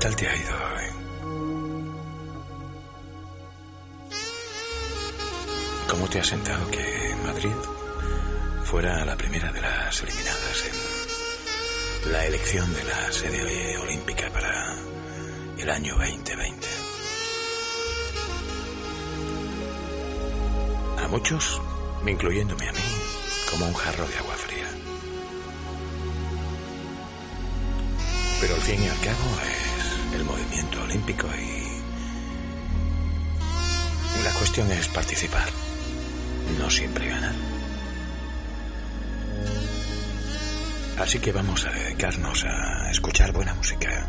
tal te ha ido hoy? ¿Cómo te ha sentado que Madrid fuera la primera de las eliminadas en la elección de la sede olímpica para el año 2020? A muchos, incluyéndome a mí, como un jarro de agua fría. Pero al fin y al cabo es el movimiento olímpico y la cuestión es participar, no siempre ganar. Así que vamos a dedicarnos a escuchar buena música,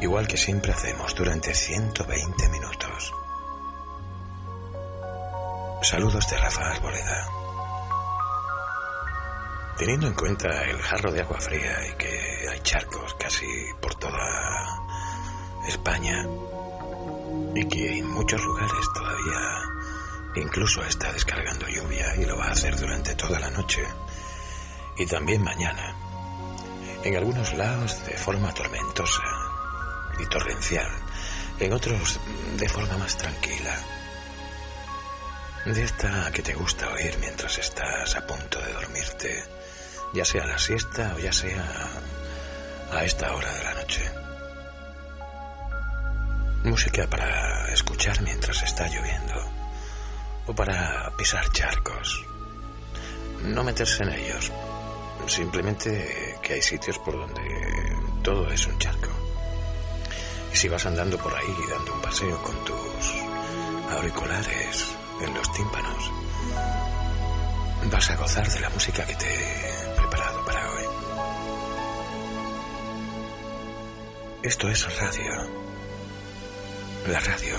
igual que siempre hacemos durante 120 minutos. Saludos de Rafa Arboleda. Teniendo en cuenta el jarro de agua fría y que hay charcos casi por toda España y que en muchos lugares todavía incluso está descargando lluvia y lo va a hacer durante toda la noche y también mañana. En algunos lados de forma tormentosa y torrencial, en otros de forma más tranquila. De esta que te gusta oír mientras estás a punto de dormirte ya sea la siesta o ya sea a esta hora de la. Música para escuchar mientras está lloviendo o para pisar charcos. No meterse en ellos, simplemente que hay sitios por donde todo es un charco. Y si vas andando por ahí dando un paseo con tus auriculares en los tímpanos, vas a gozar de la música que te Esto es radio. La radio.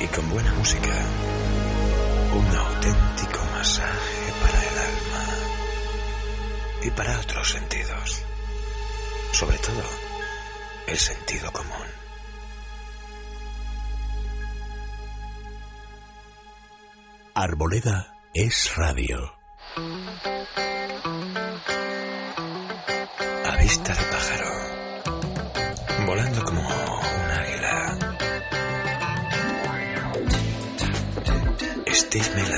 Y con buena música, un auténtico masaje para el alma y para otros sentidos. Sobre todo, el sentido común. Arboleda es radio. A vista de pájaro. Volando como un águila. Steve Miller.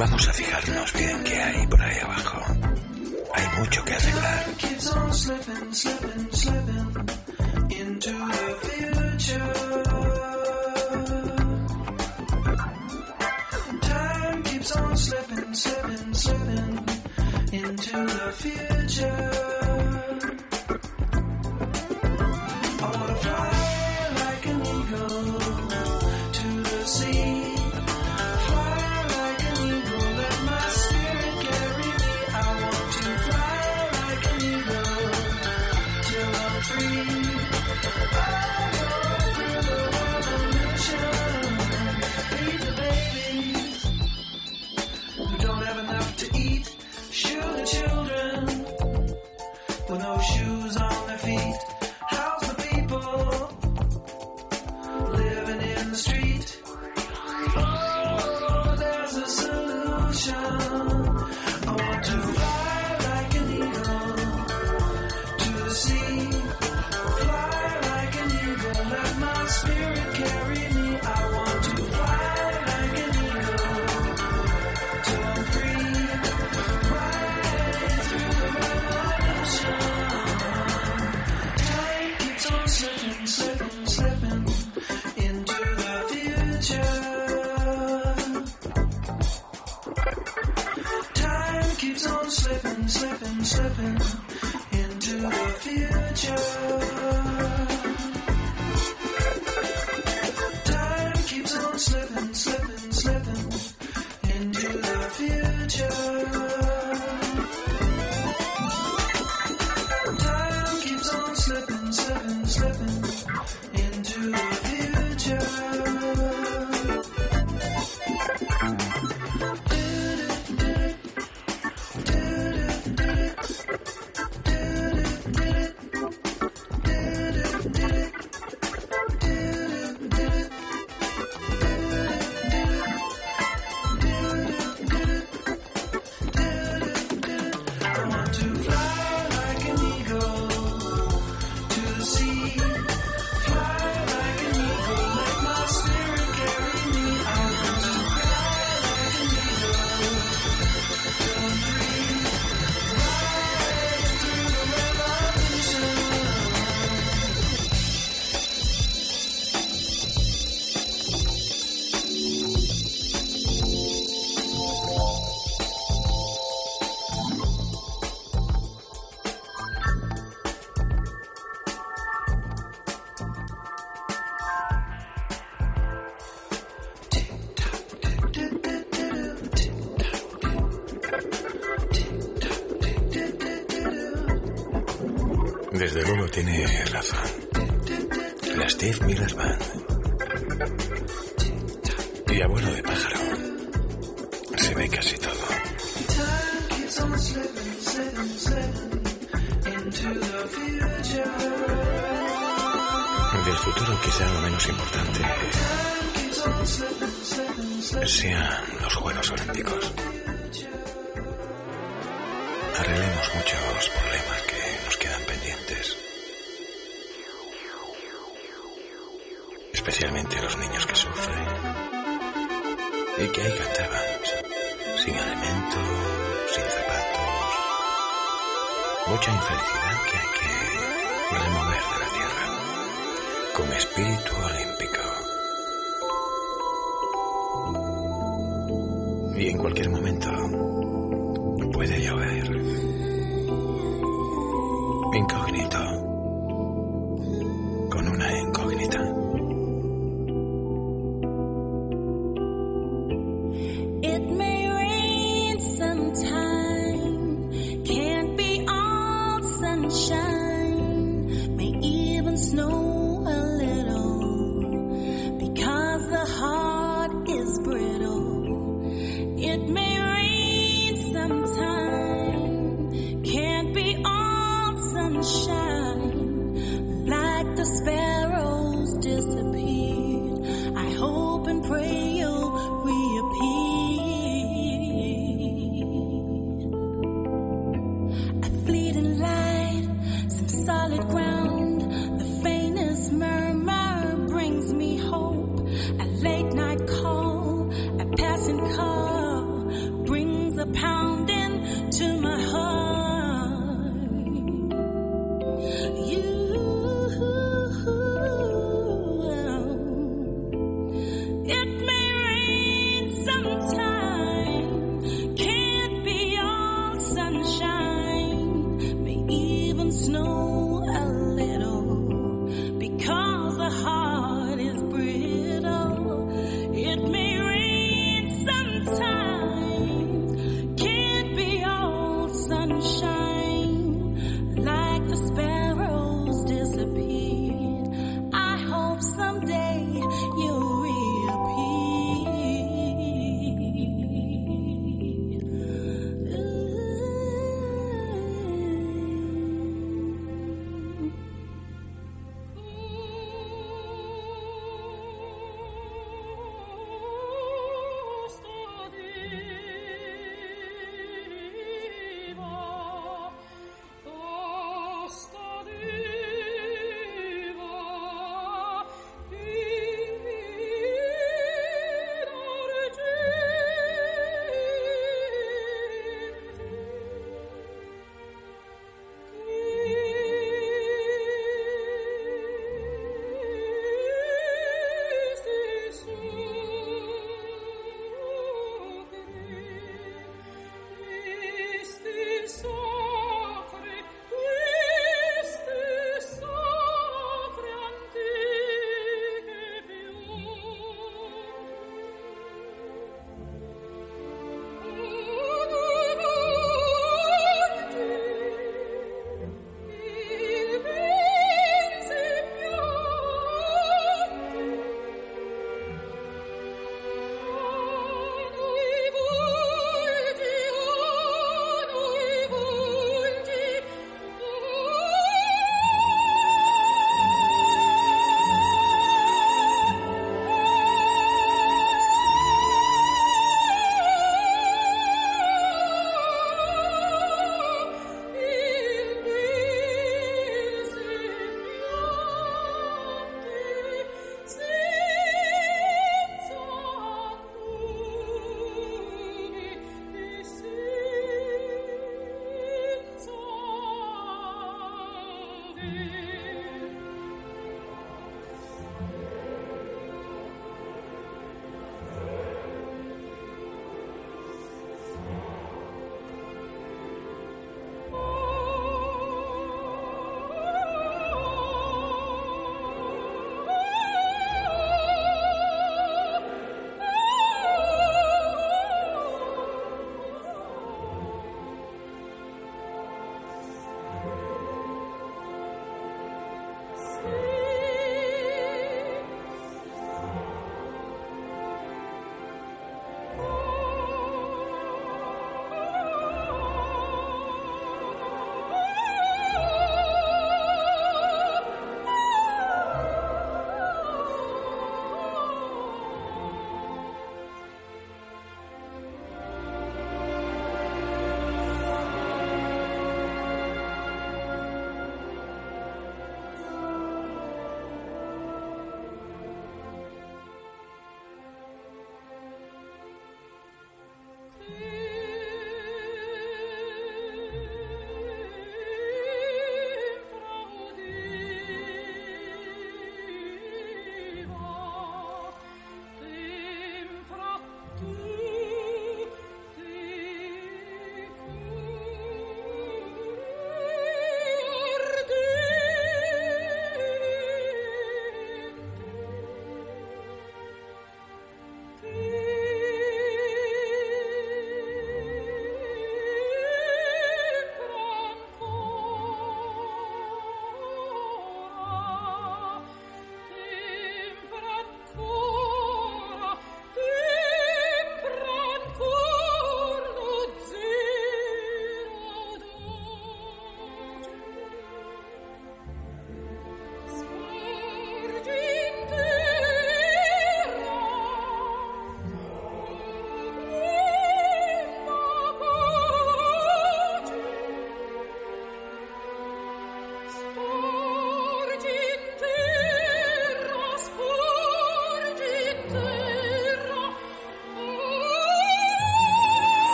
Vamos a fijarnos bien qué hay por ahí abajo. Hay mucho que arreglar. mucha infelicidad que hay que remover de la tierra con espíritu olímpico.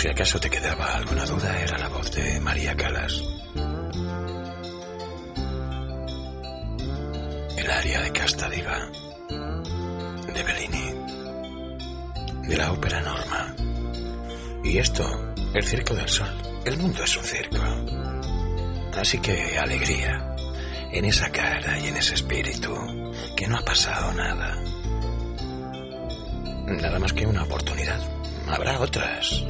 si acaso te quedaba alguna duda, era la voz de María Calas. El aria de Casta Diva, de Bellini, de la ópera Norma. Y esto, el Circo del Sol. El mundo es un circo. Así que alegría en esa cara y en ese espíritu, que no ha pasado nada. Nada más que una oportunidad. Habrá otras,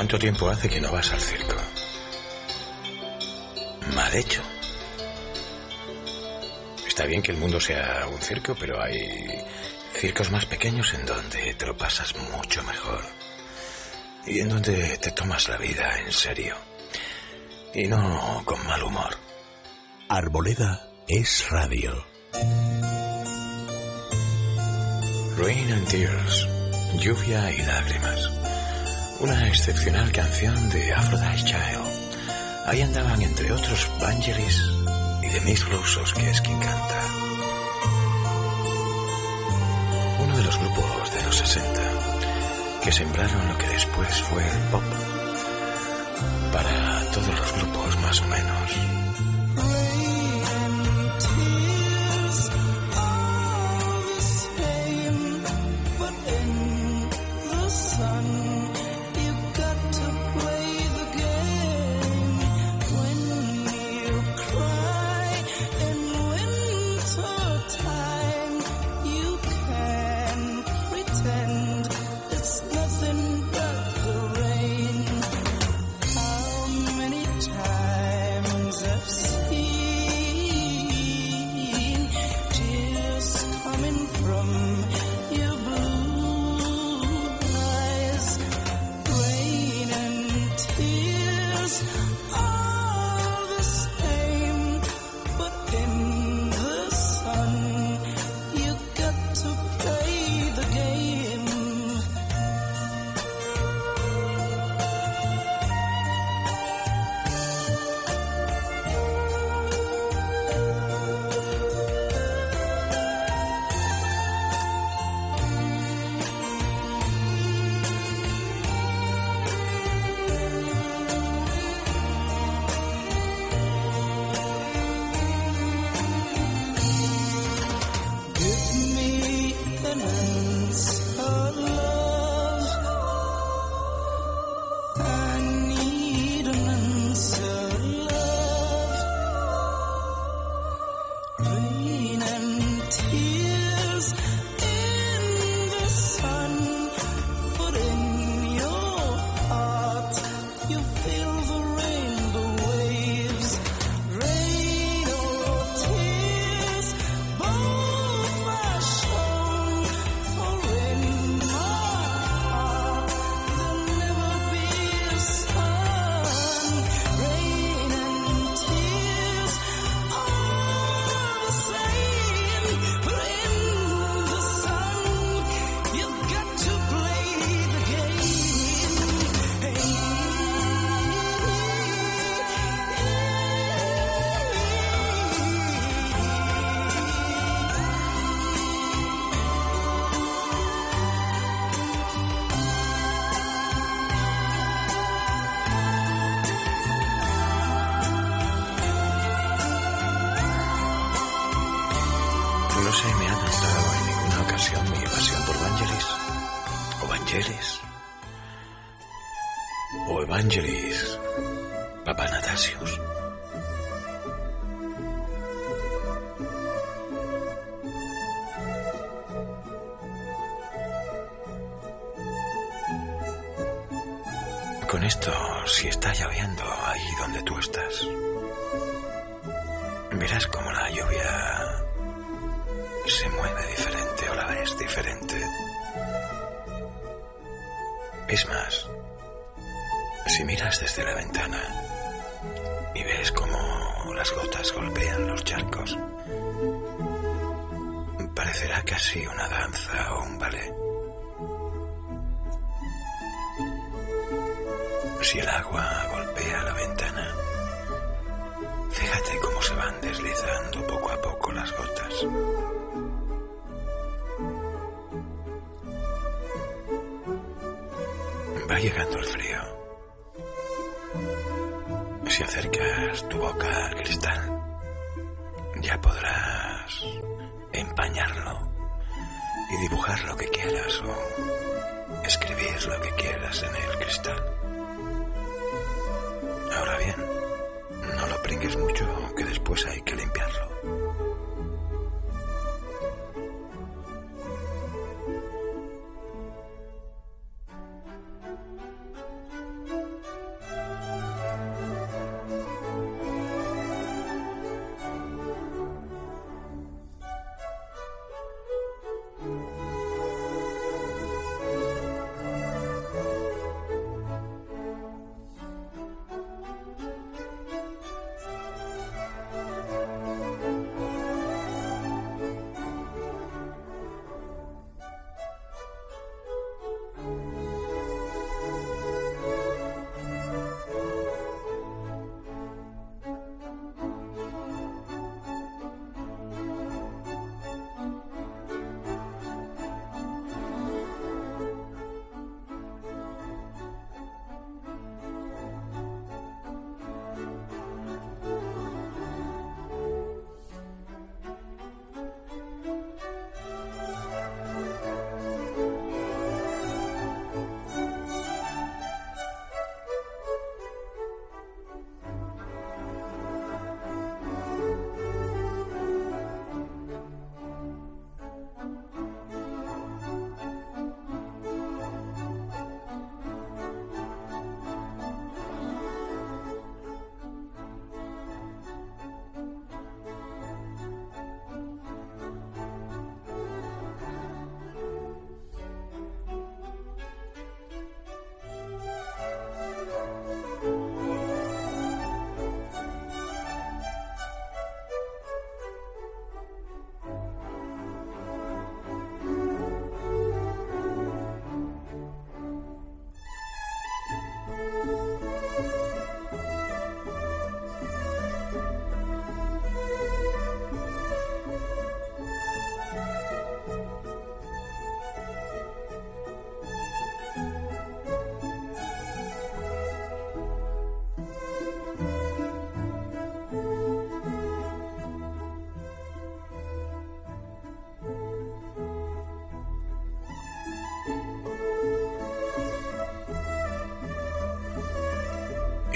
¿Cuánto tiempo hace que no vas al circo? Mal hecho. Está bien que el mundo sea un circo, pero hay circos más pequeños en donde te lo pasas mucho mejor. Y en donde te tomas la vida en serio. Y no con mal humor. Arboleda es radio. Rain and Tears. Lluvia y lágrimas. Una excepcional canción de Aphrodite Child. Ahí andaban entre otros Vangelis y de Miss Rusos, que es quien canta. Uno de los grupos de los 60 que sembraron lo que después fue el pop. Para todos los grupos más o menos.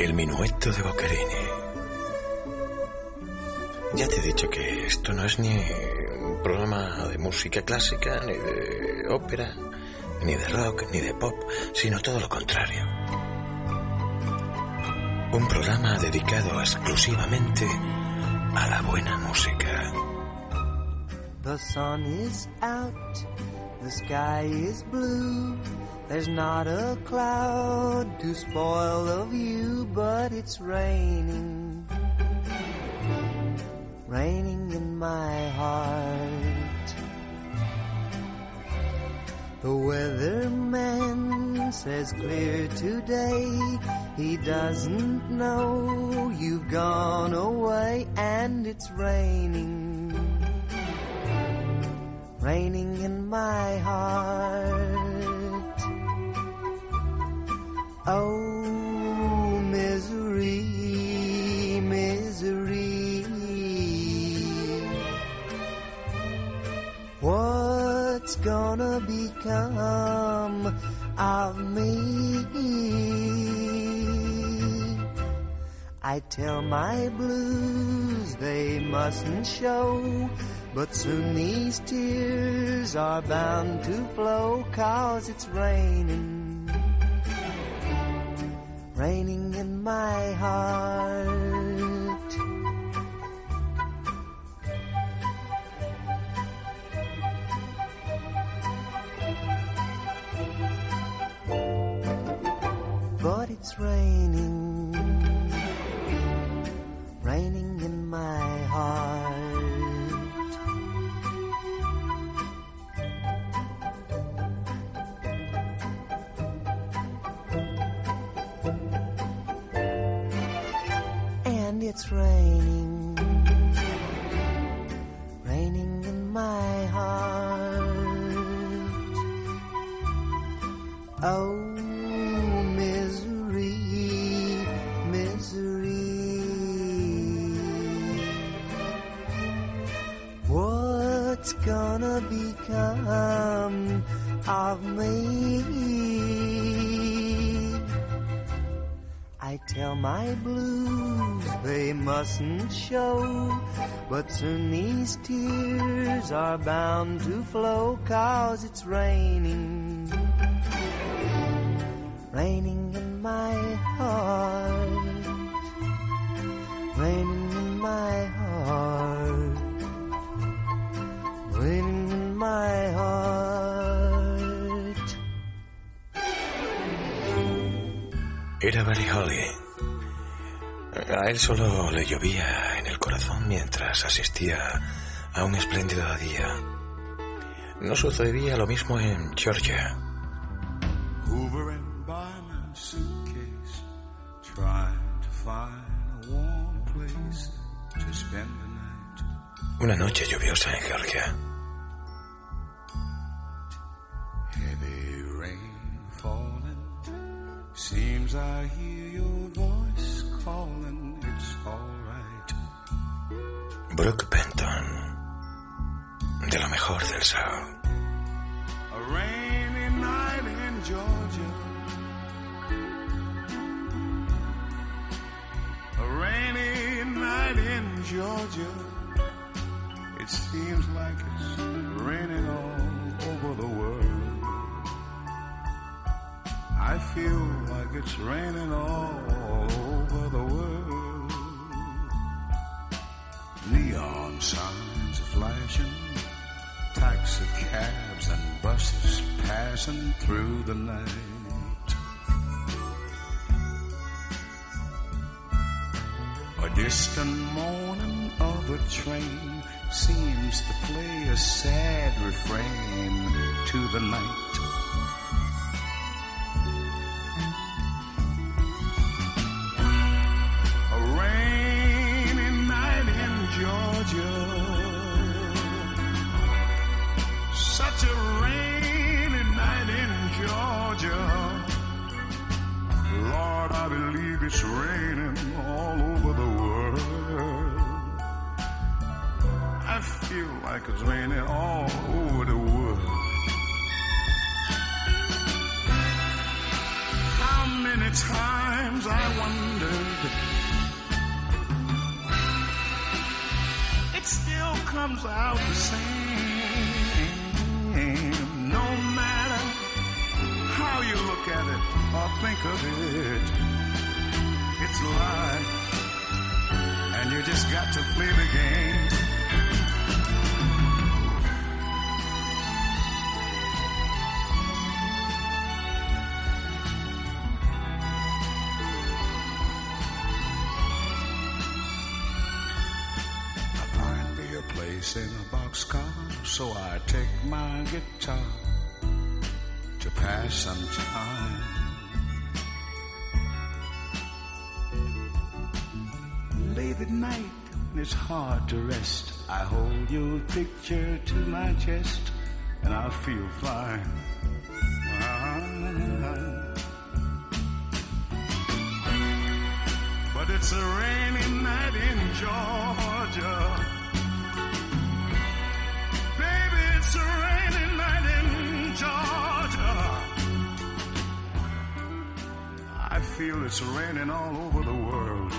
El minueto de Boccherini. Ya te he dicho que esto no es ni un programa de música clásica, ni de ópera, ni de rock, ni de pop, sino todo lo contrario. Un programa dedicado exclusivamente a la buena música. Out. There's not a cloud to spoil the view, but it's raining. Raining in my heart. The weatherman says clear today. He doesn't know you've gone away and it's raining. Raining in my heart. Gonna become of me? I tell my blues they mustn't show, but soon these tears are bound to flow, cause it's raining raining in my heart. rain. A un espléndido día. No sucedía lo mismo en Georgia. Hoovering by my suitcase, trying to find a warm place to spend the night. Una noche lluviosa en Georgia. Heavy rain falling, seems I hear your voice calling. It's alright. Brooke Benton. De lo mejor del soul. A rainy night in Georgia. A rainy night in Georgia. It seems like it's raining all over the world. I feel like it's raining all over the world. Neon signs are flashing, taxi cabs and buses passing through the night. A distant moaning of a train seems to play a sad refrain to the night. Comes out the same. No matter how you look at it or think of it, it's life. And you just got to play the game. My guitar to pass some time. Late at night, it's hard to rest, I hold your picture to my chest, and I feel fine. Feel it's raining all over the world.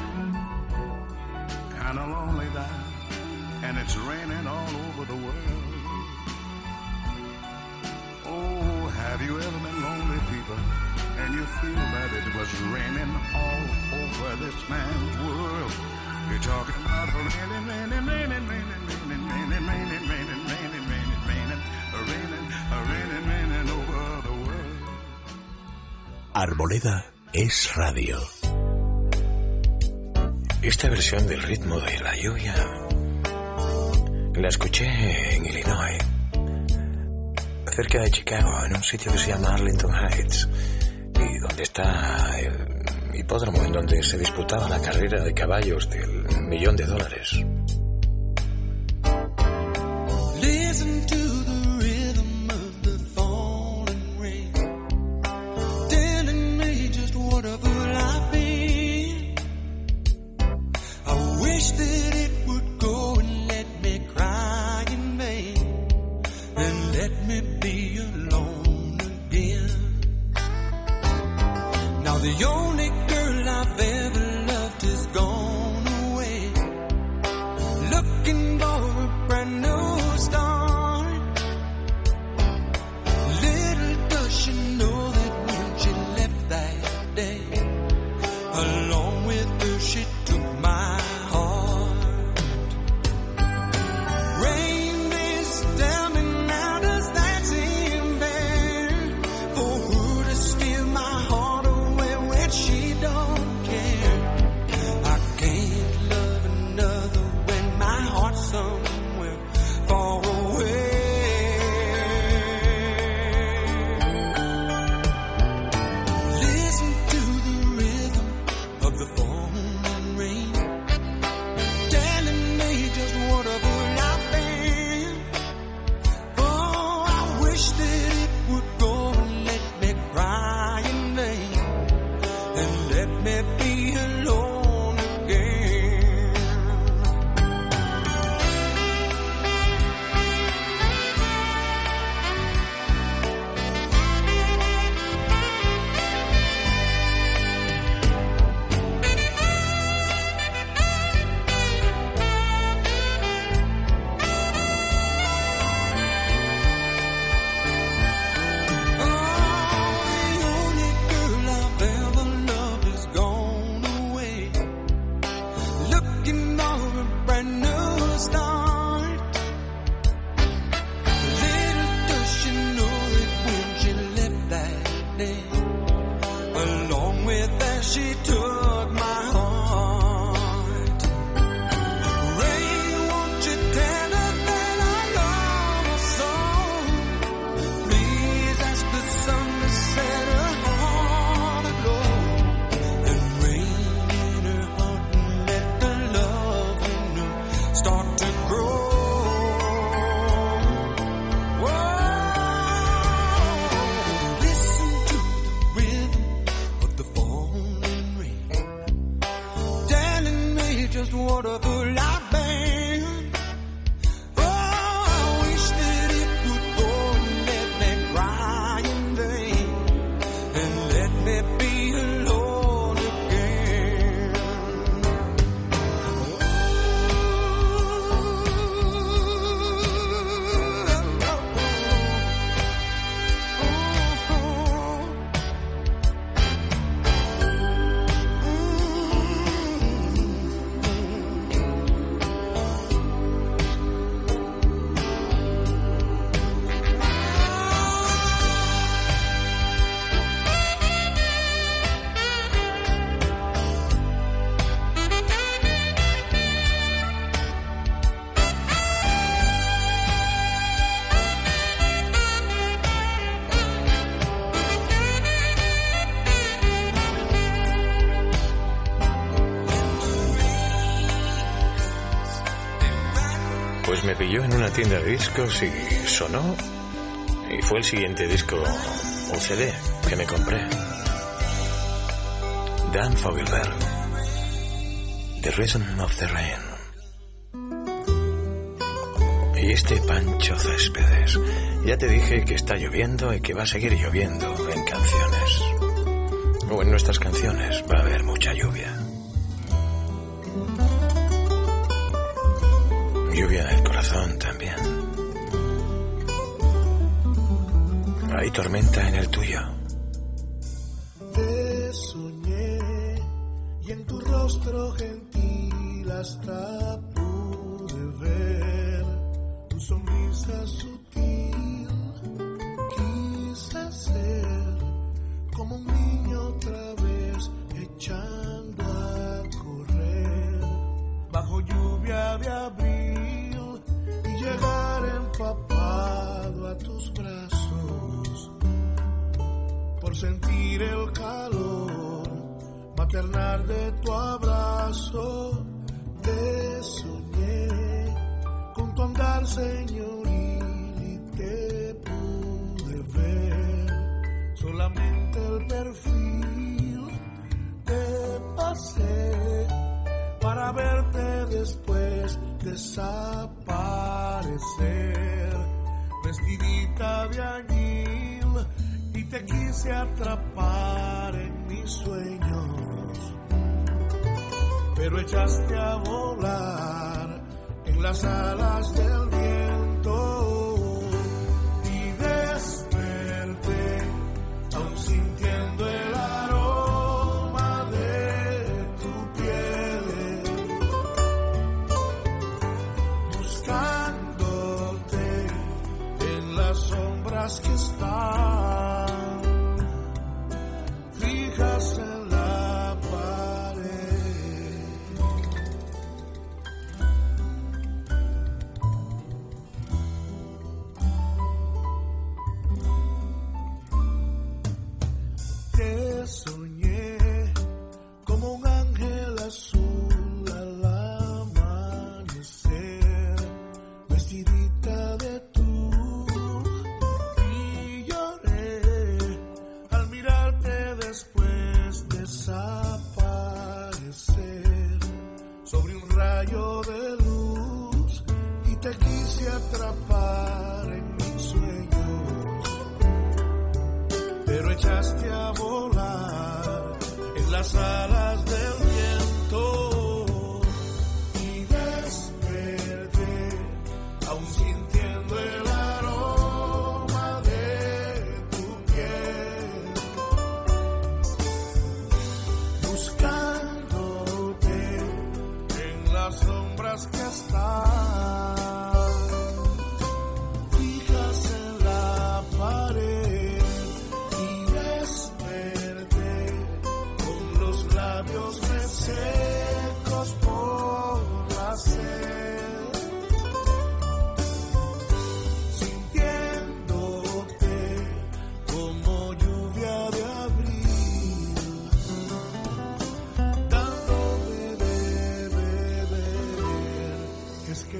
Kinda lonely and it's raining all over the world. Oh, have you ever been lonely, people? And you feel that it was raining all over this man's world. You're talking about raining, raining, raining, raining, raining, raining, raining, raining, raining, raining, raining, raining, raining, raining. Arboleda es radio. Esta versión del ritmo de la lluvia la escuché en Illinois, cerca de Chicago, en un sitio que se llama Arlington Heights, y donde está el hipódromo en donde se disputaba la carrera de caballos del millón de dólares. Listen me pilló en una tienda de discos y sonó. Y fue el siguiente disco o CD que me compré. Dan Fogelberg. The Reason of the Rain. Y este Pancho Céspedes. Ya te dije que está lloviendo y que va a seguir lloviendo en canciones. O en nuestras canciones va a haber mucha lluvia. Lluvia en el corazón también. Hay tormenta en el tuyo. Te soñé y en tu rostro gentil hasta pude ver tu sonrisa sutil. Maternal de tu abrazo. Te soñé con tu andar señoril y te pude ver solamente el perfil. Te pasé para verte después desaparecer, vestidita de añil y te quise atrapar en mis sueños, pero echaste a volar en las alas del viento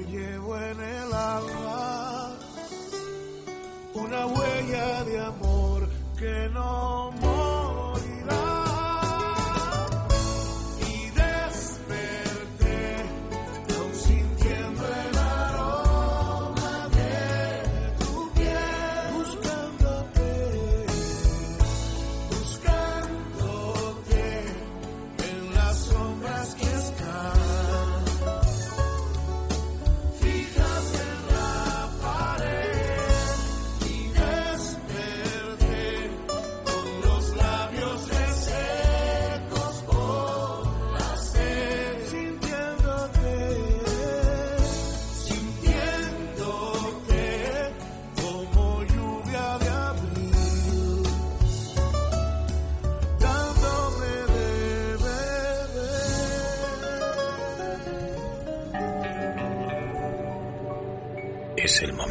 llevo en el alma una huella de amor que no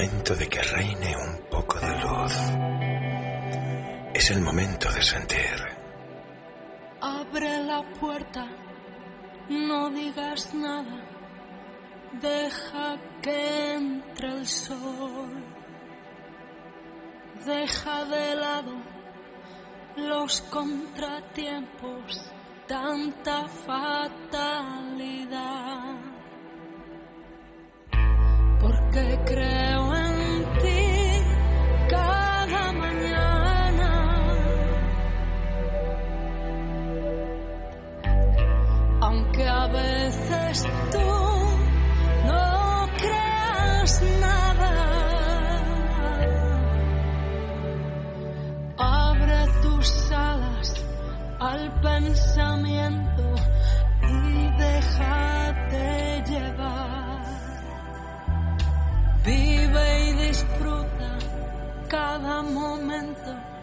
momento de que reine un poco de luz. Es el momento de sentir. Abre la puerta, no digas nada, deja que entre el sol. Deja de lado los contratiempos, tanta fatalidad. Porque creo tú no creas nada. Abre tus alas al pensamiento y déjate llevar. Vive y disfruta cada momento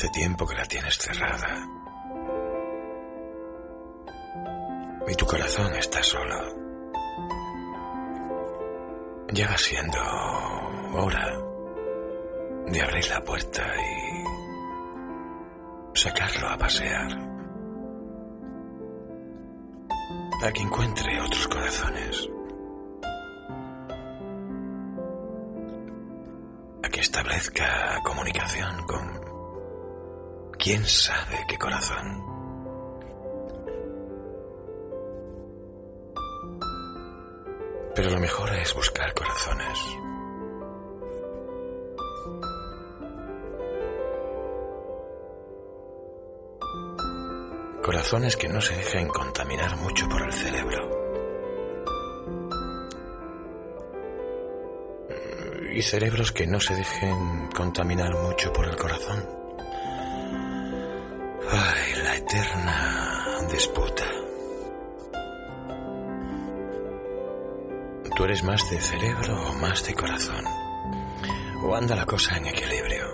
hace tiempo que la tienes cerrada. Y tu corazón está solo. Ya va siendo hora de abrir la puerta y sacarlo a pasear. A que encuentre otros corazones. A que establezca comunicación con quién sabe qué corazón. Pero lo mejor es buscar corazones. Corazones que no se dejen contaminar mucho por el cerebro. Y cerebros que no se dejen contaminar mucho por el corazón. Eterna disputa. ¿Tú eres más de cerebro o más de corazón? ¿O anda la cosa en equilibrio?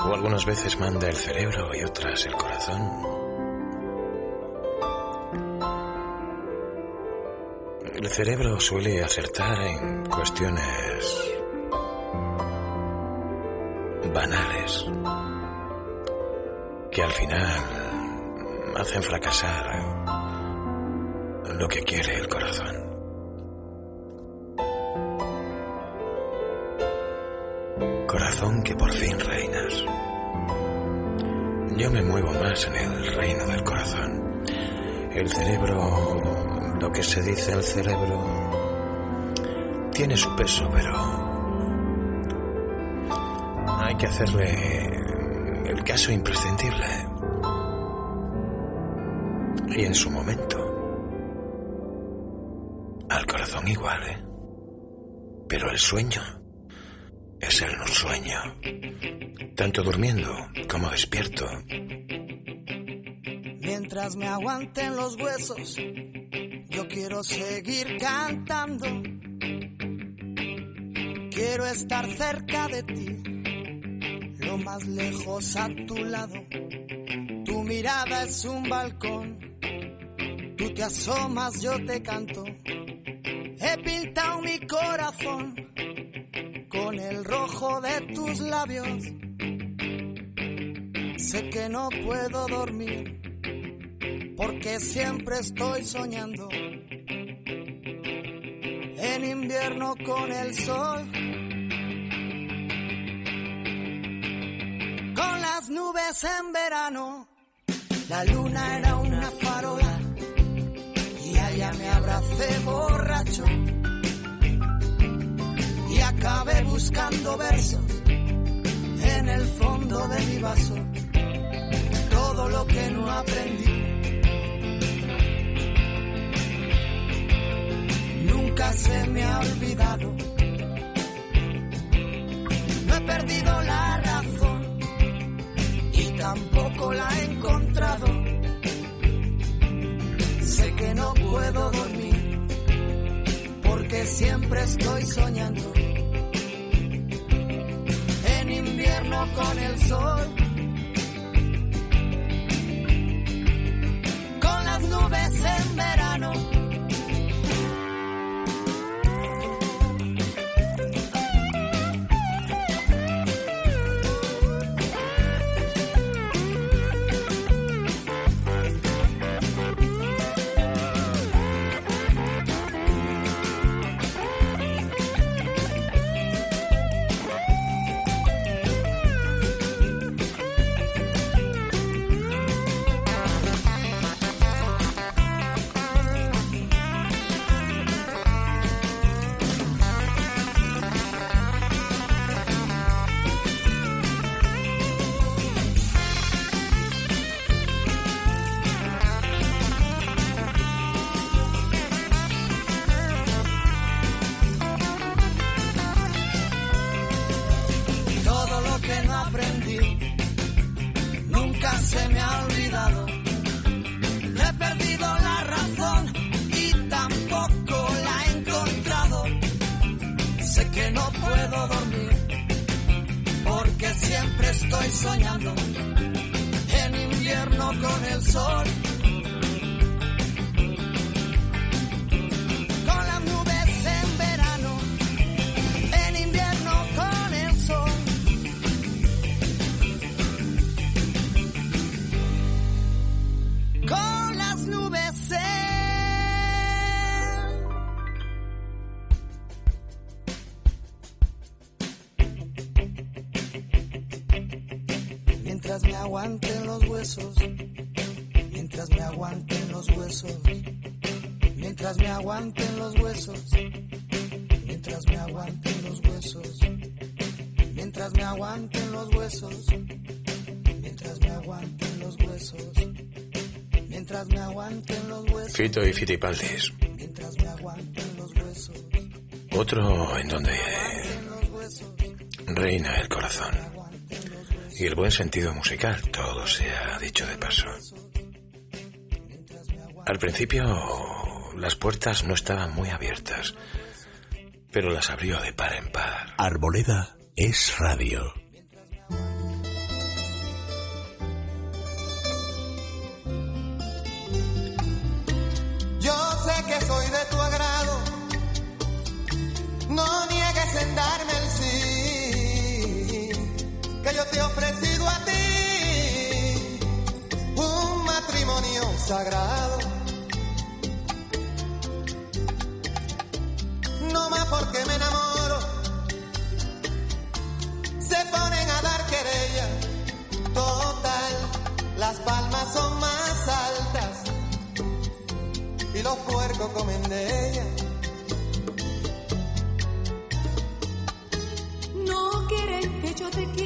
¿O algunas veces manda el cerebro y otras el corazón? El cerebro suele acertar en cuestiones banales que al final hacen fracasar lo que quiere el corazón. Corazón que por fin reinas. Yo me muevo más en el reino del corazón. El cerebro, lo que se dice el cerebro, tiene su peso, pero hay que hacerle caso imprescindible. Y en su momento, al corazón igual, ¿eh? Pero el sueño es el no sueño, tanto durmiendo como despierto. Mientras me aguanten los huesos, yo quiero seguir cantando. Quiero estar cerca de ti, más lejos a tu lado. Tu mirada es un balcón, tú te asomas, yo te canto. He pintado mi corazón con el rojo de tus labios. Sé que no puedo dormir porque siempre estoy soñando. En invierno con el sol, nubes en verano, la luna era una farola y allá me abracé borracho y acabé buscando versos en el fondo de mi vaso. Todo lo que no aprendí nunca se me ha olvidado. No he perdido la razón tampoco la he encontrado. Sé que no puedo dormir porque siempre estoy soñando. En invierno con el sol. Con las nubes en verano. Y Fitipaldis. Otro en donde reina el corazón. y el buen sentido musical, todo se ha dicho de paso. Al principio las puertas no estaban muy abiertas, pero las abrió de par en par. Arboleda es radio. Darme el sí, que yo te he ofrecido a ti un matrimonio sagrado. No más porque me enamoro, se ponen a dar querella, total, las palmas son más altas y los puercos comen de ella. que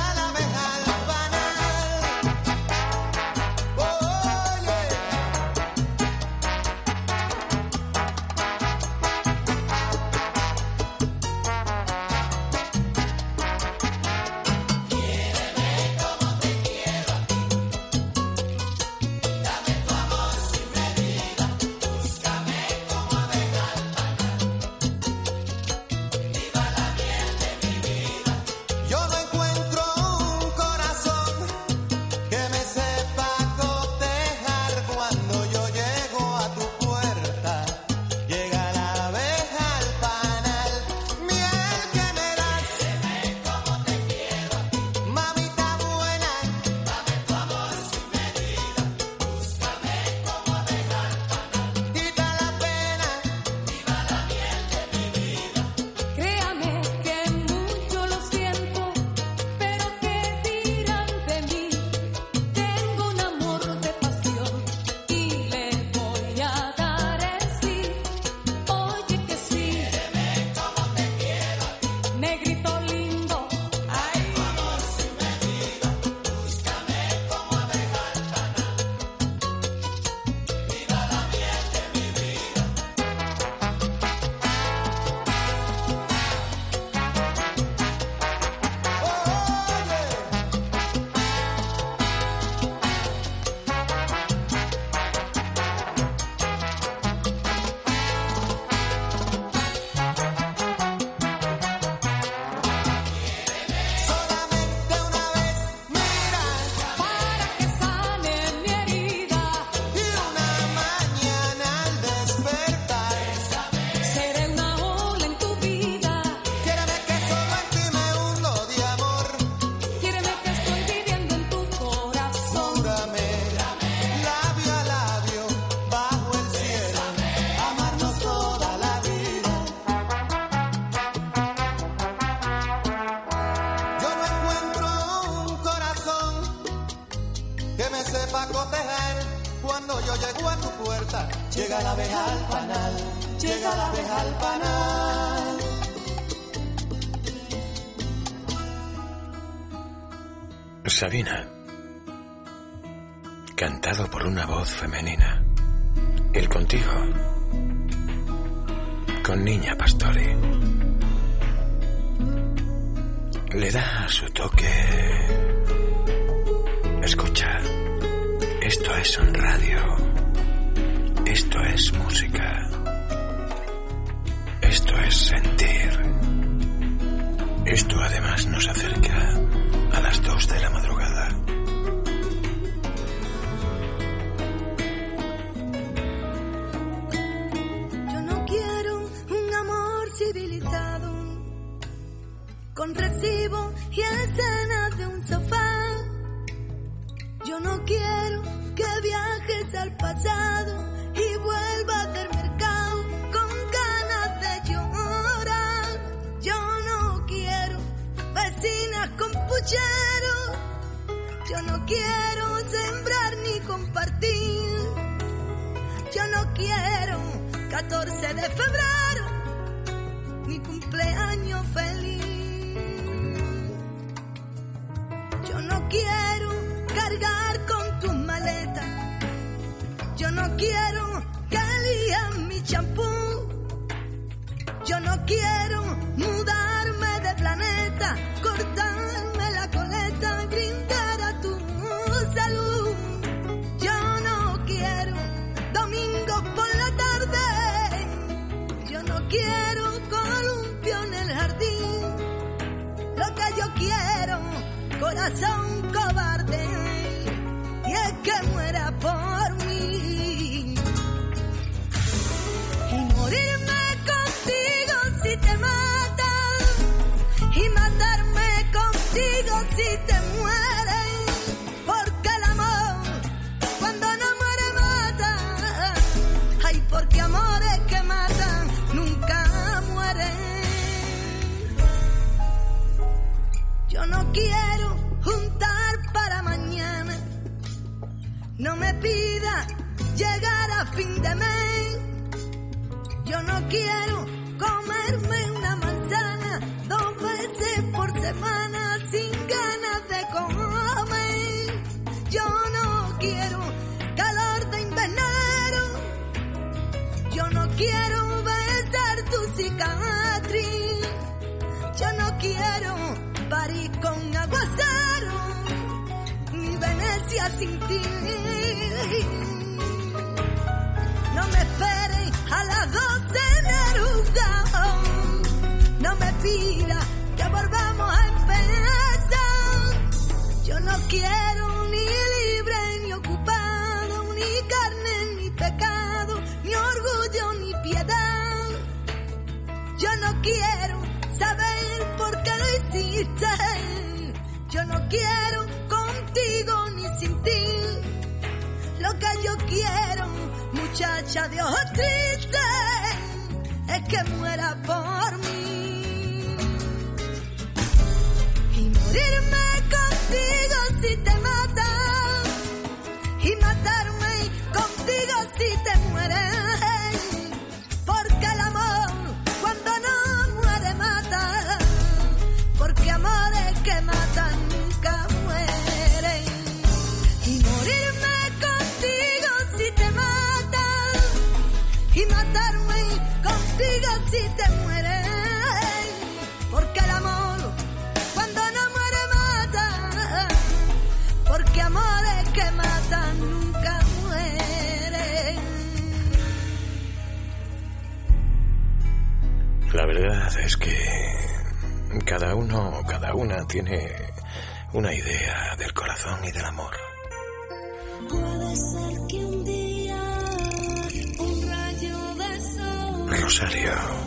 abeja llega la. Sabina, cantado por una voz femenina. El contigo, con Niña Pastori. Le da su toque. Escucha, esto es un radio. Esto es música. Esto es sentir. Esto además nos acerca muchacha de ojos tristes es que muera por mí. Y morirme cada uno o cada una tiene una idea del corazón y del amor. Rosario.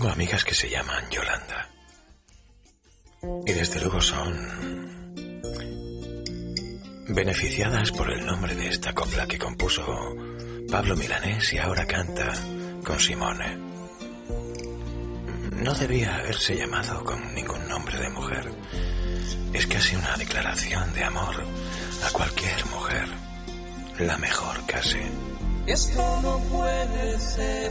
Tengo amigas que se llaman Yolanda. Y desde luego son beneficiadas por el nombre de esta copla que compuso Pablo Milanés y ahora canta con Simone. No debía haberse llamado con ningún nombre de mujer. Es casi una declaración de amor a cualquier mujer. La mejor casi. Esto no puede ser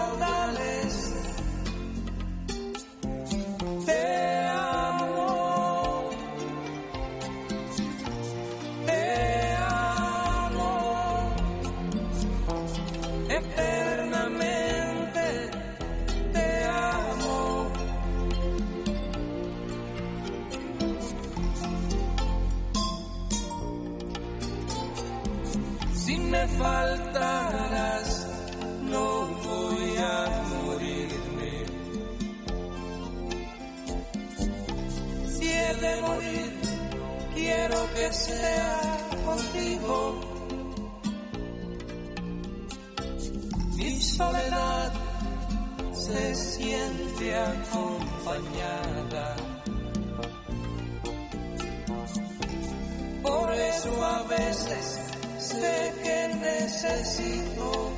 sé que necesito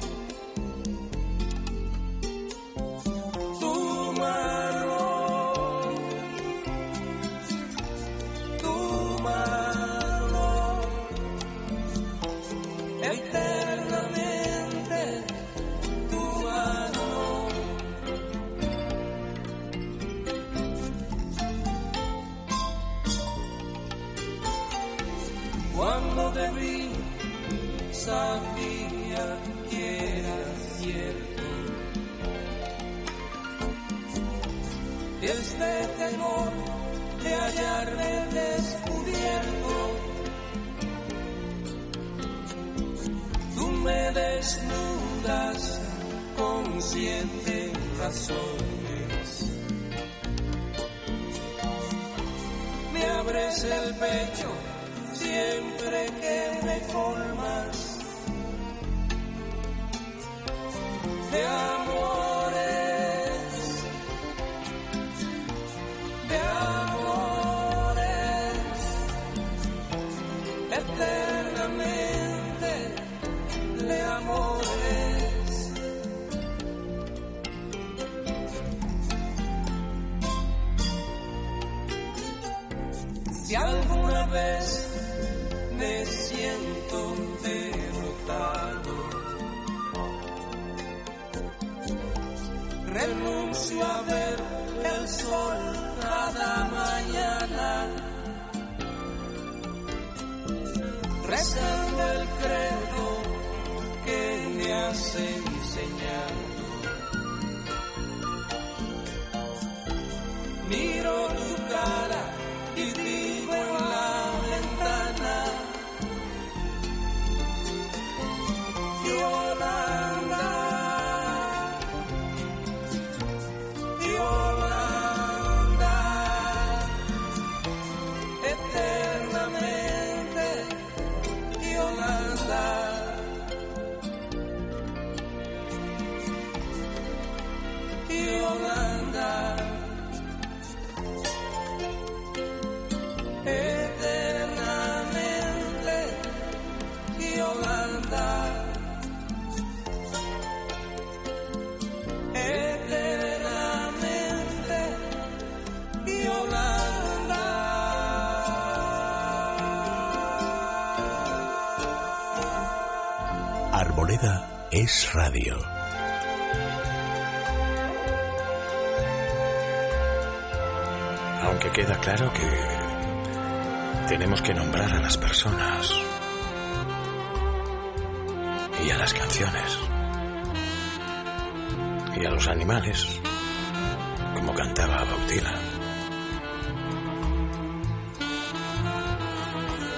es radio. Aunque queda claro que tenemos que nombrar a las personas y a las canciones y a los animales como cantaba Bautila.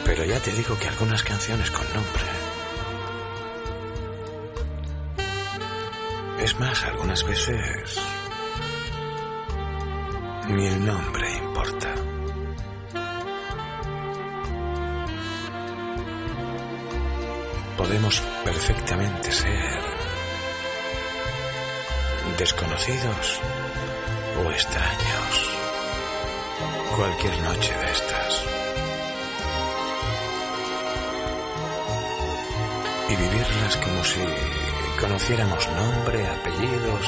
Pero ya te digo que algunas canciones con nombre. Más, algunas veces ni el nombre importa. Podemos perfectamente ser desconocidos o extraños. Cualquier noche de estas. Y vivirlas como si conociéramos nombre, apellidos,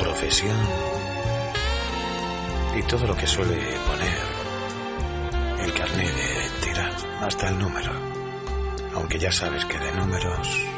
profesión y todo lo que suele poner el carnet de identidad, hasta el número. Aunque ya sabes que de números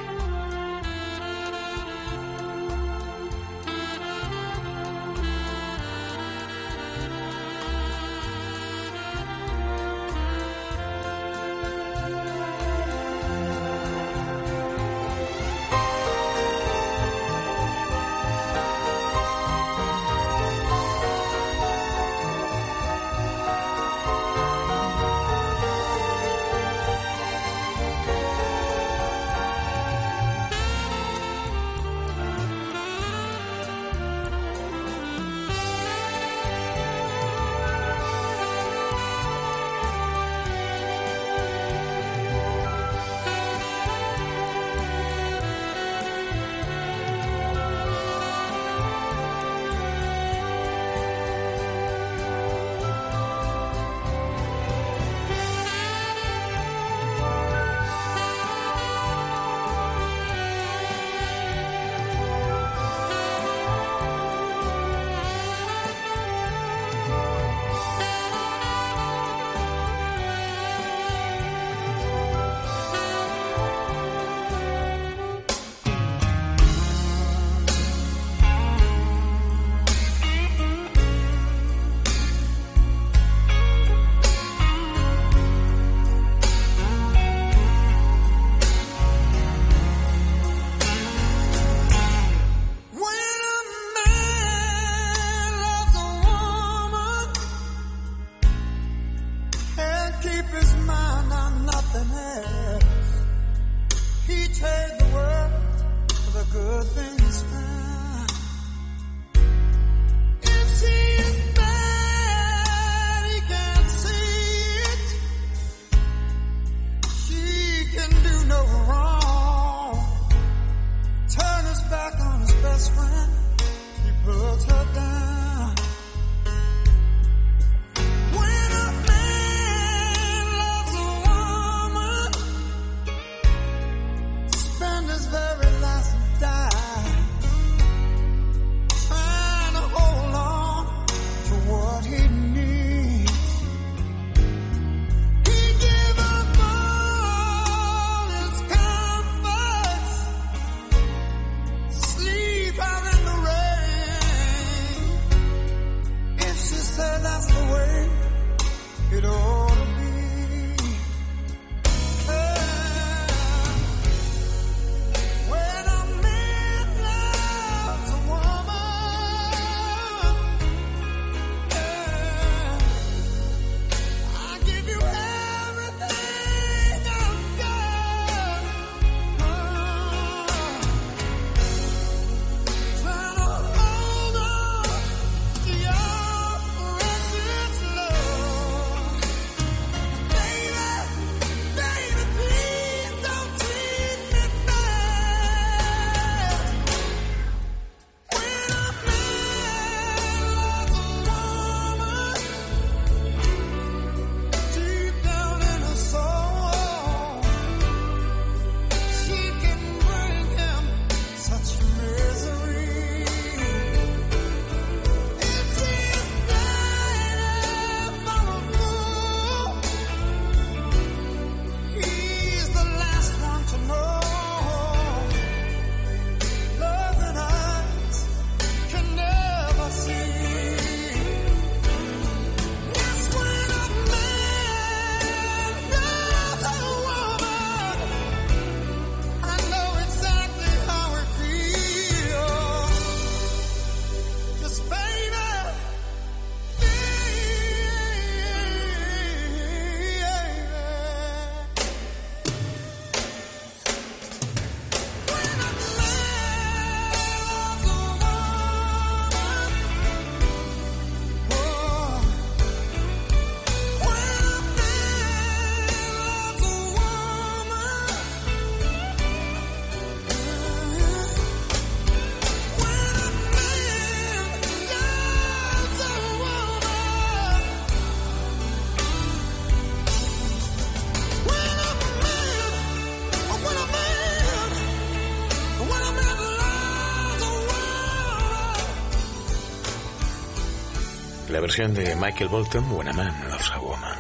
la versión de Michael Bolton, When a Man Loves a Woman,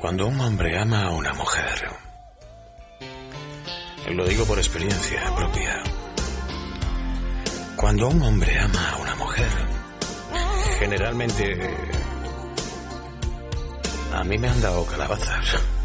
cuando un hombre ama a una mujer. Lo digo por experiencia propia. Cuando un hombre ama a una mujer, generalmente a mí me han dado calabazas.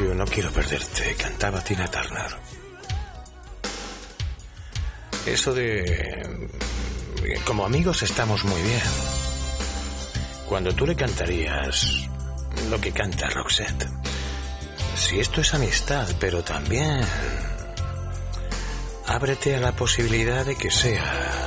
Yo no quiero perderte, cantaba Tina Turner. Eso de... Mm, como amigos estamos muy bien. Cuando tú le cantarías lo que canta Roxette. Si esto es amistad, pero también... Ábrete a la posibilidad de que sea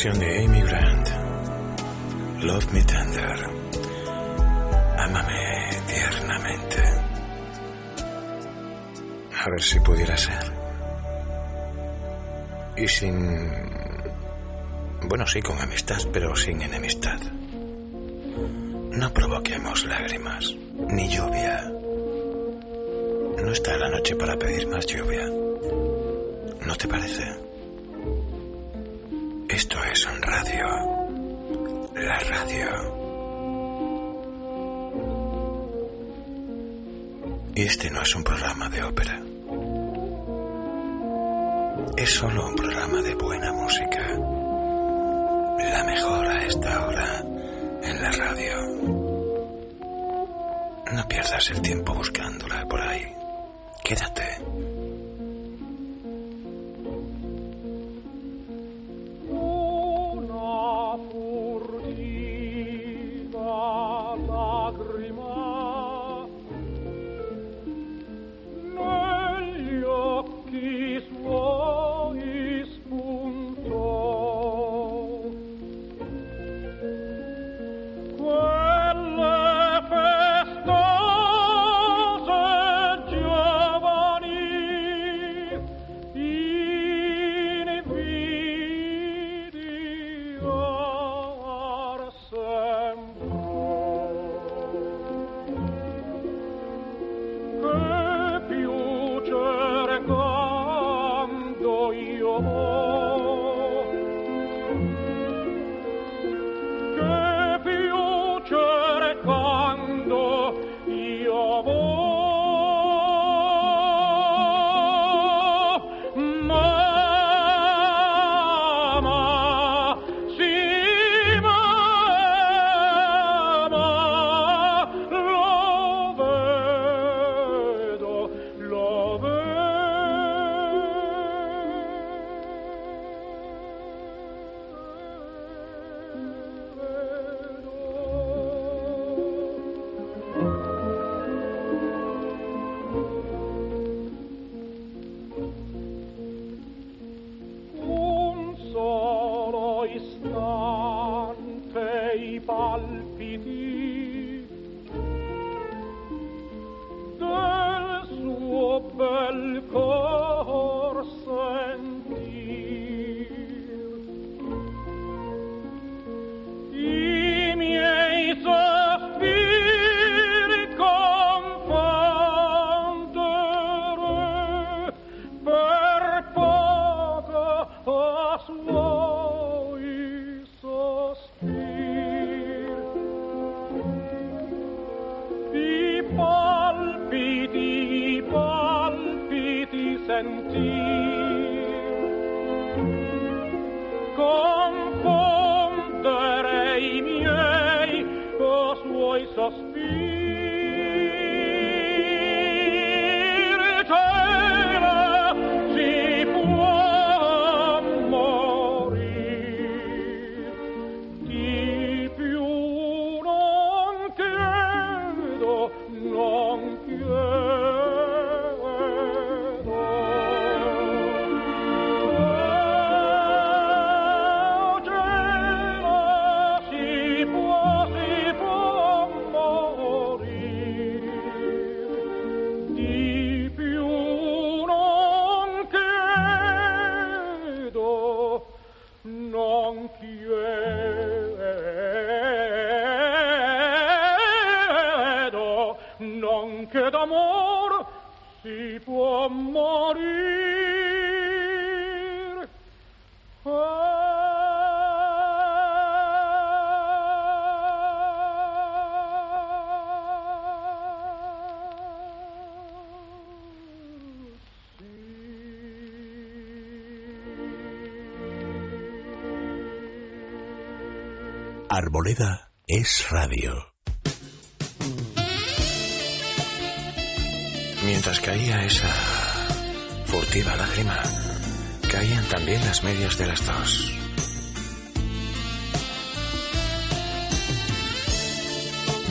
de Amy Grant, Love Me Tender, Ámame tiernamente. A ver si pudiera ser. Y sin... Bueno, sí, con amistad, pero sin enemistad. No provoquemos lágrimas, ni lluvia. No está la noche para pedir más lluvia. ¿No te parece? Arboleda es radio. Mientras caía esa furtiva lágrima, caían también las medias de las dos.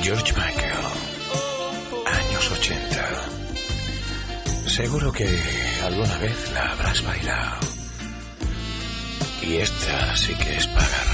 George Michael, años 80. Seguro que alguna vez la habrás bailado. Y esta sí que es pagar.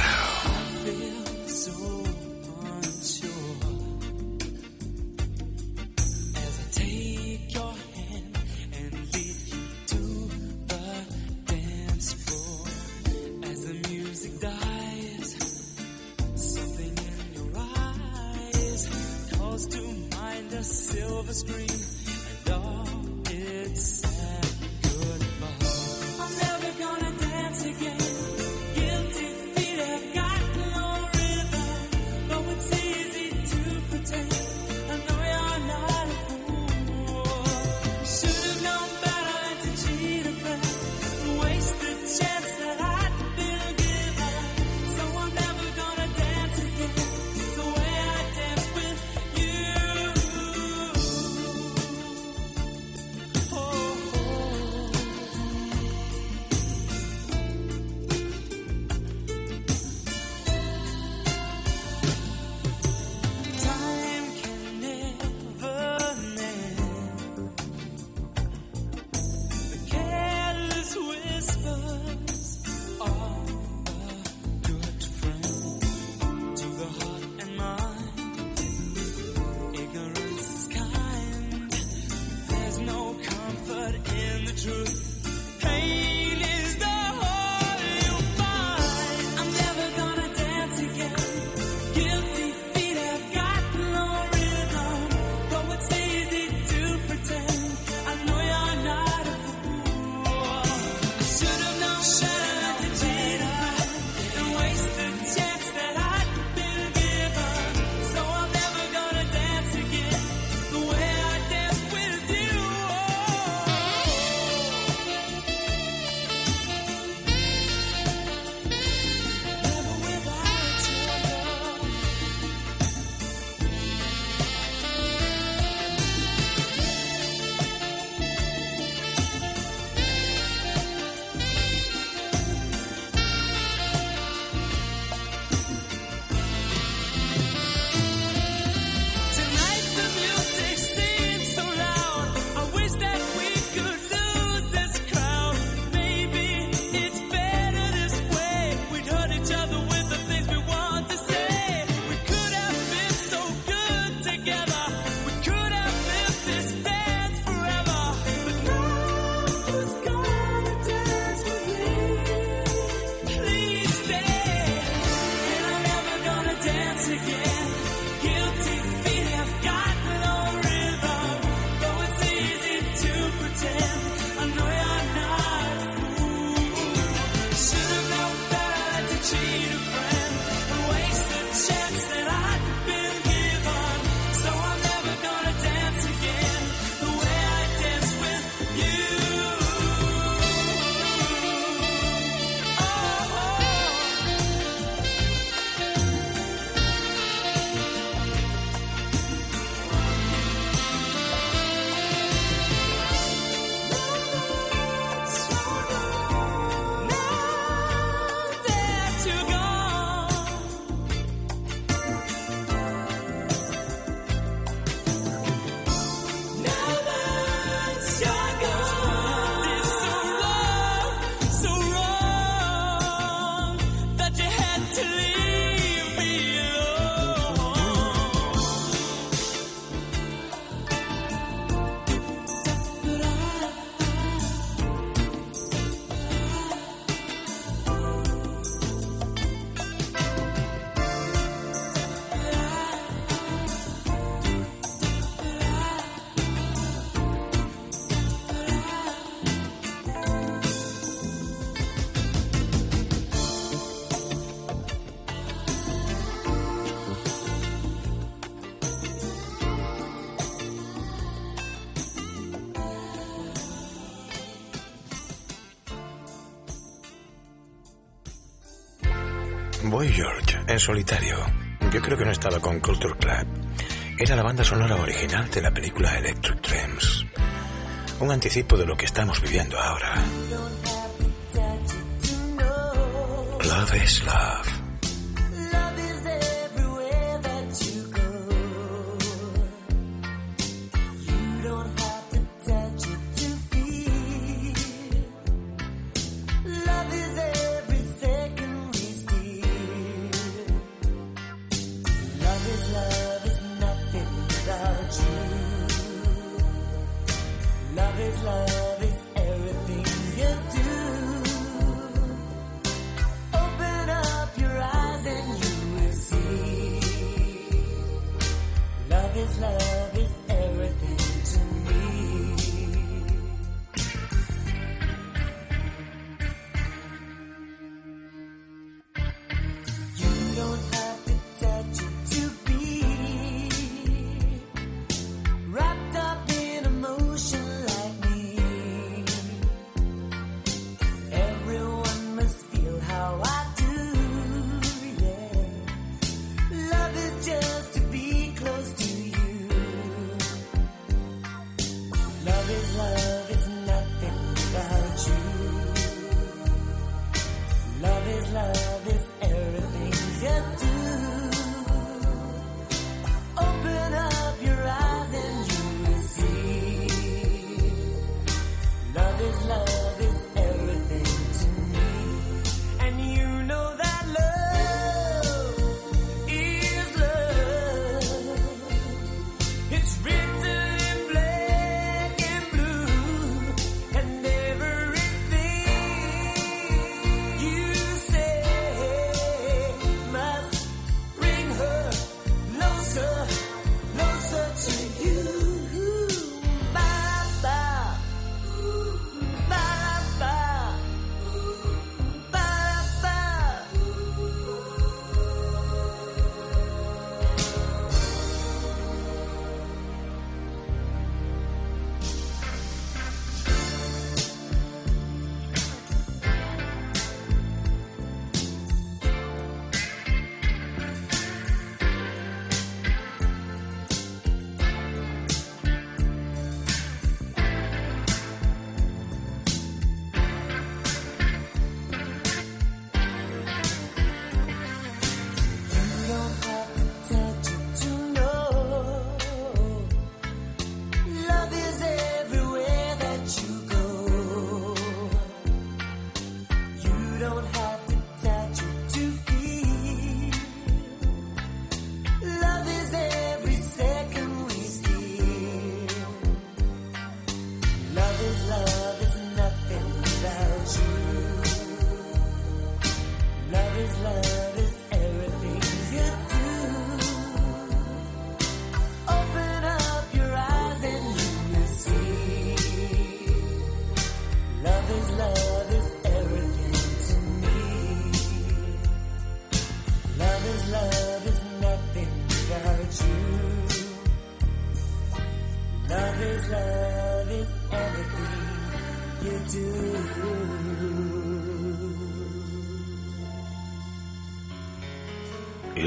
Boy George, en solitario. Yo creo que no estaba con Culture Club. Era la banda sonora original de la película Electric Dreams. Un anticipo de lo que estamos viviendo ahora. Love is love.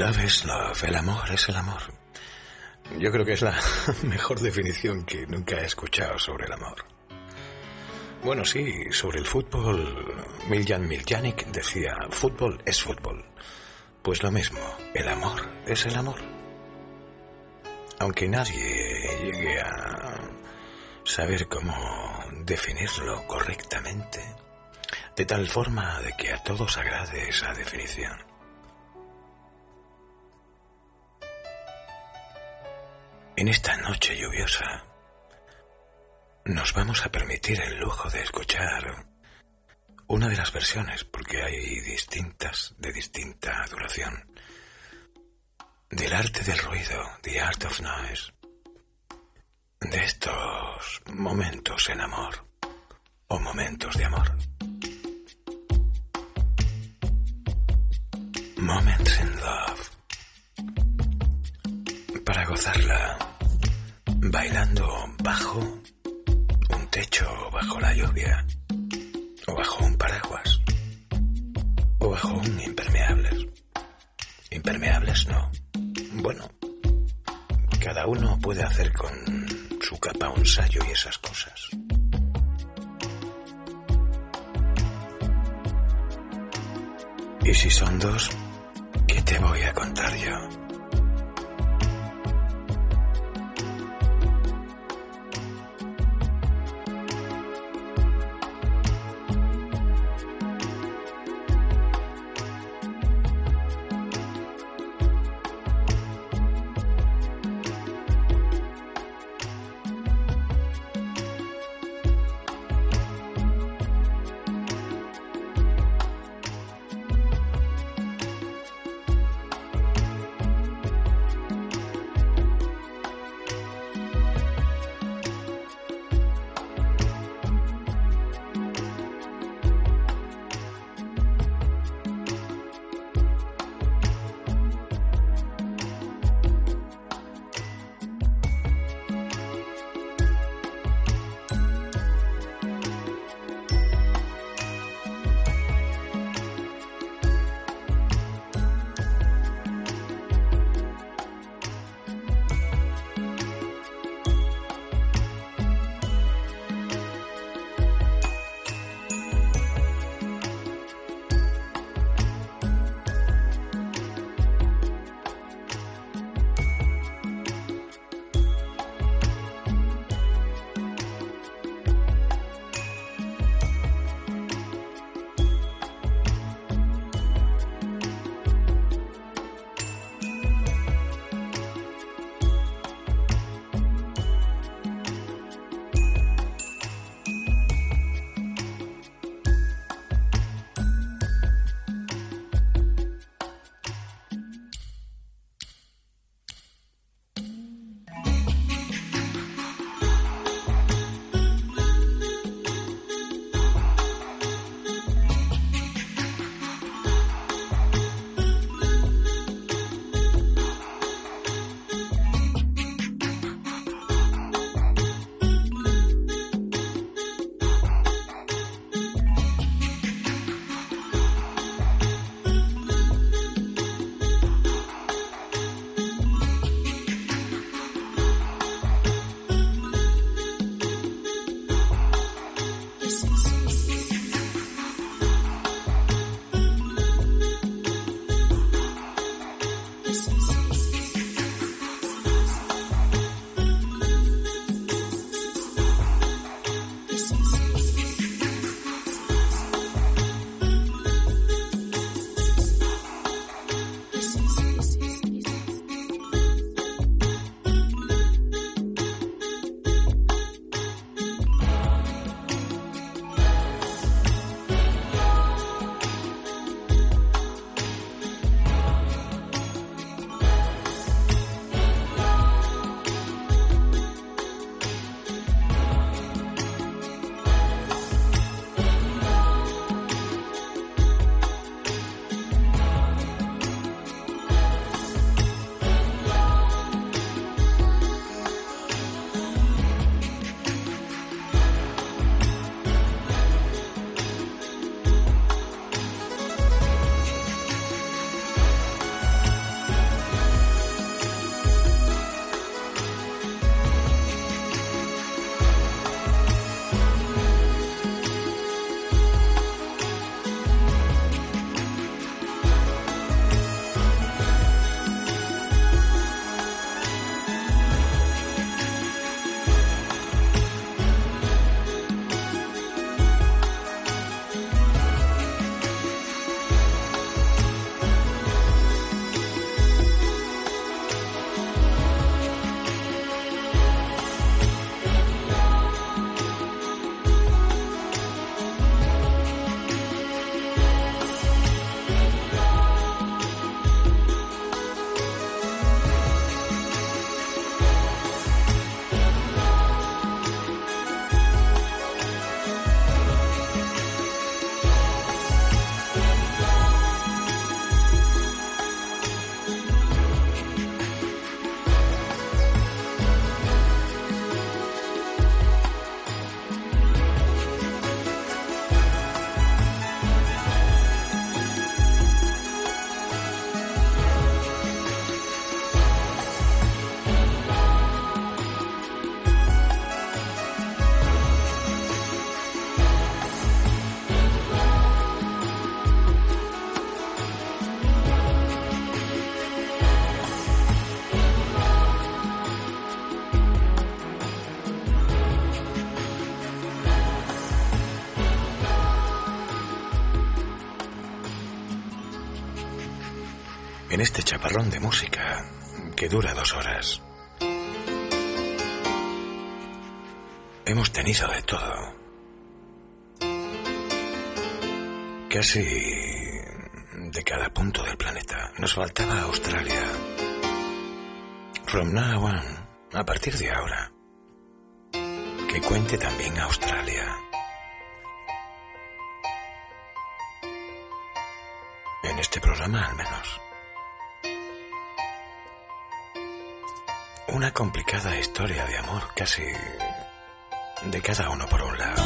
Love. El amor es el amor. Yo creo que es la mejor definición que nunca he escuchado sobre el amor. Bueno, sí, sobre el fútbol, Miljan Miljanic decía, fútbol es fútbol. Pues lo mismo, el amor es el amor. Aunque nadie llegue a saber cómo definirlo correctamente, de tal forma de que a todos agrade esa definición. En esta noche lluviosa nos vamos a permitir el lujo de escuchar una de las versiones, porque hay distintas de distinta duración, del arte del ruido, The Art of Noise, de estos momentos en amor o momentos de amor. Moments in Love. Para gozarla, bailando bajo un techo, bajo la lluvia, o bajo un paraguas, o bajo un impermeables. Impermeables no. Bueno, cada uno puede hacer con su capa un sayo y esas cosas. Y si son dos, ¿qué te voy a contar yo? de música que dura dos horas. Hemos tenido de todo. Casi de cada punto del planeta. Nos faltaba Australia. From now on, a partir de ahora, que cuente también Australia. complicada historia de amor, casi de cada uno por un lado.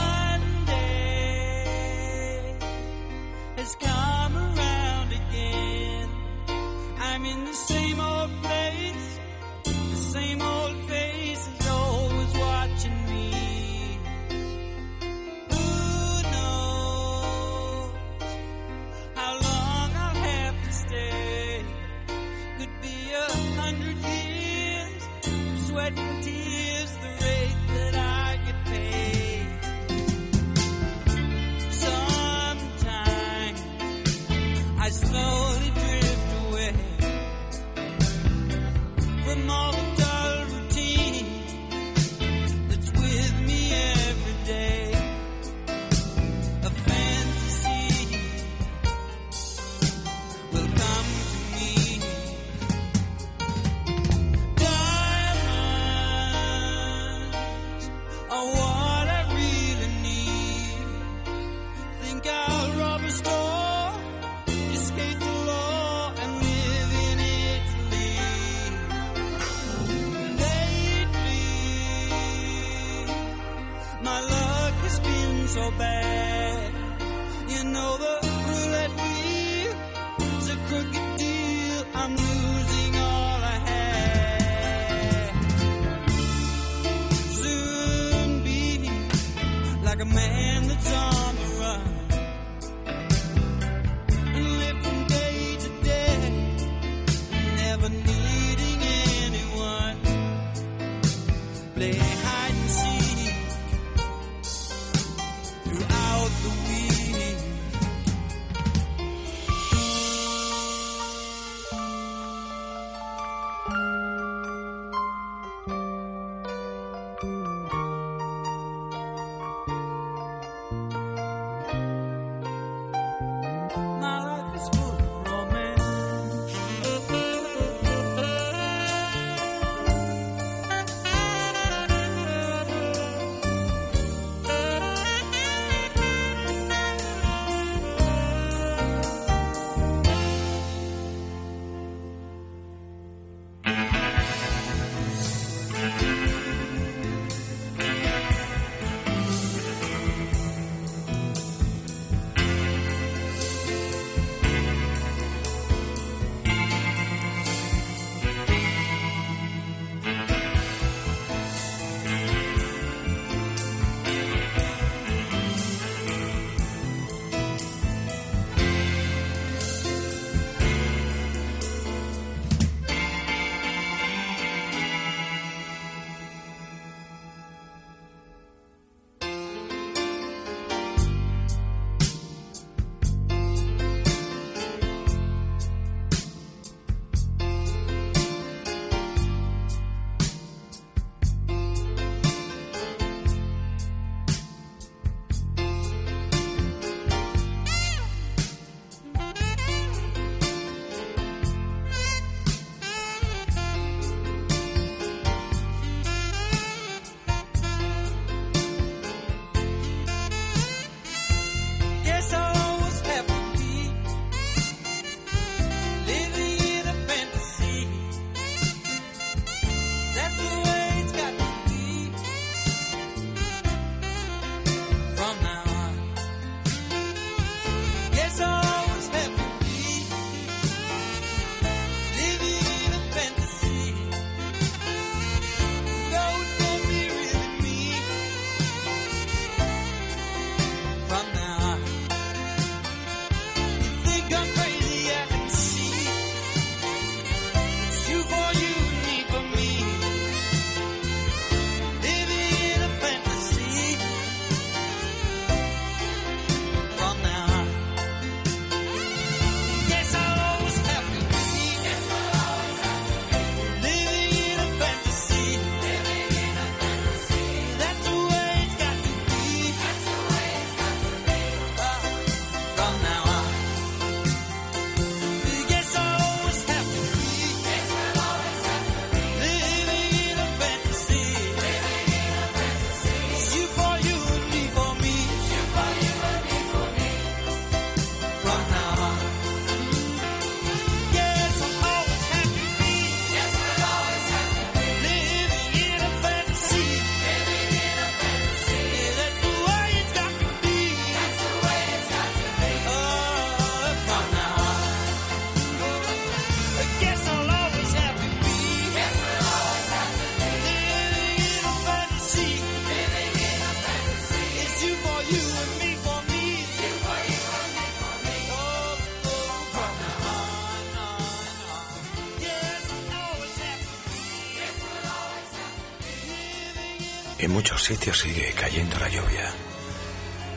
sigue cayendo la lluvia.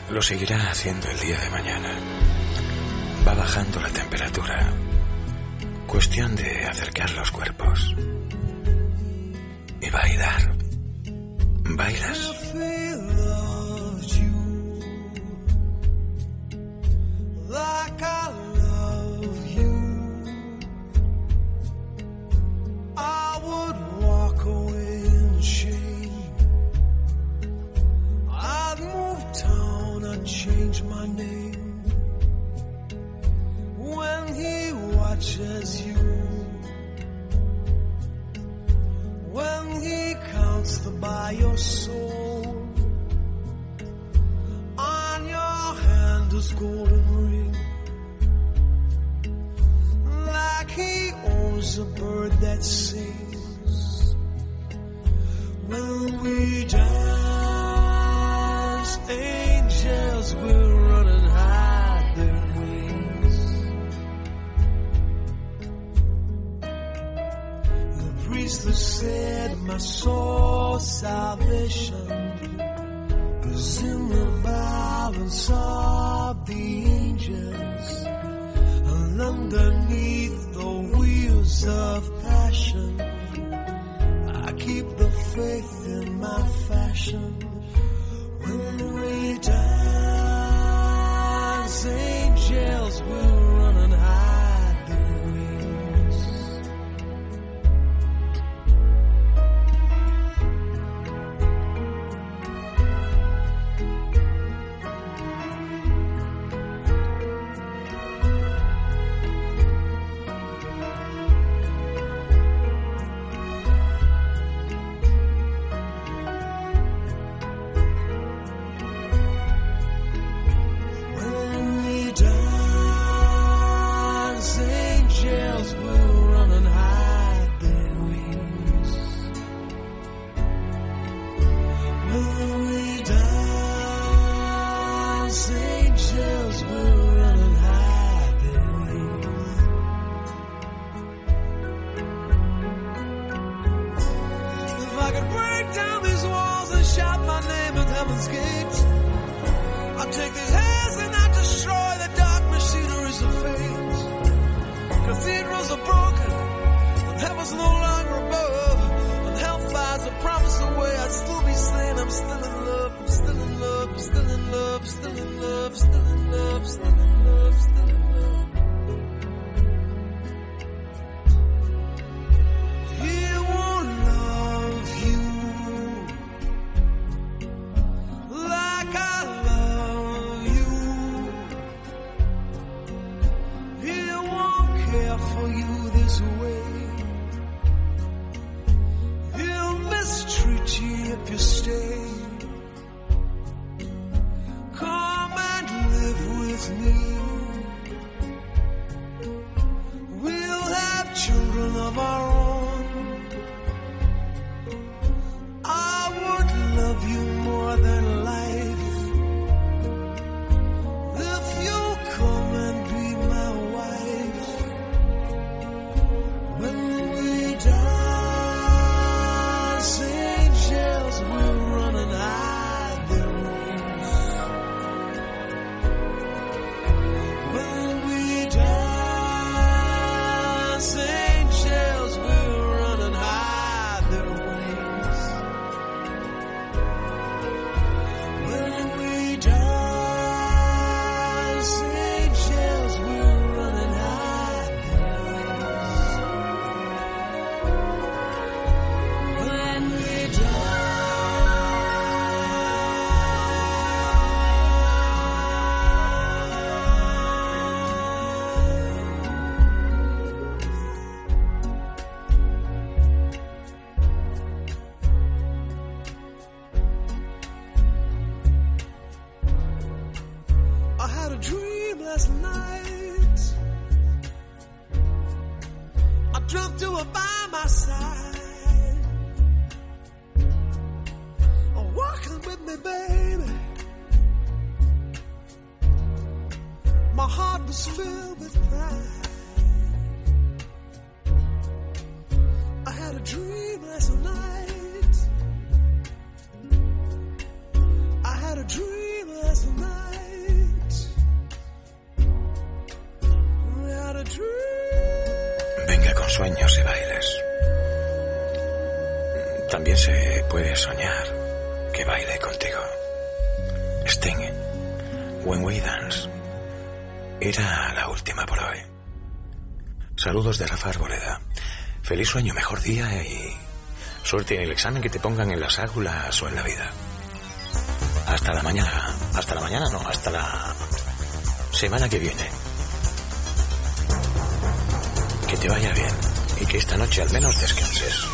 Lo seguirá haciendo el día de mañana. Va bajando la temperatura. Cuestión de acercar los cuerpos. Y bailar. ¿Bailas? Mejor día y suerte en el examen que te pongan en las águlas o en la vida. Hasta la mañana. Hasta la mañana, no, hasta la semana que viene. Que te vaya bien y que esta noche al menos descanses.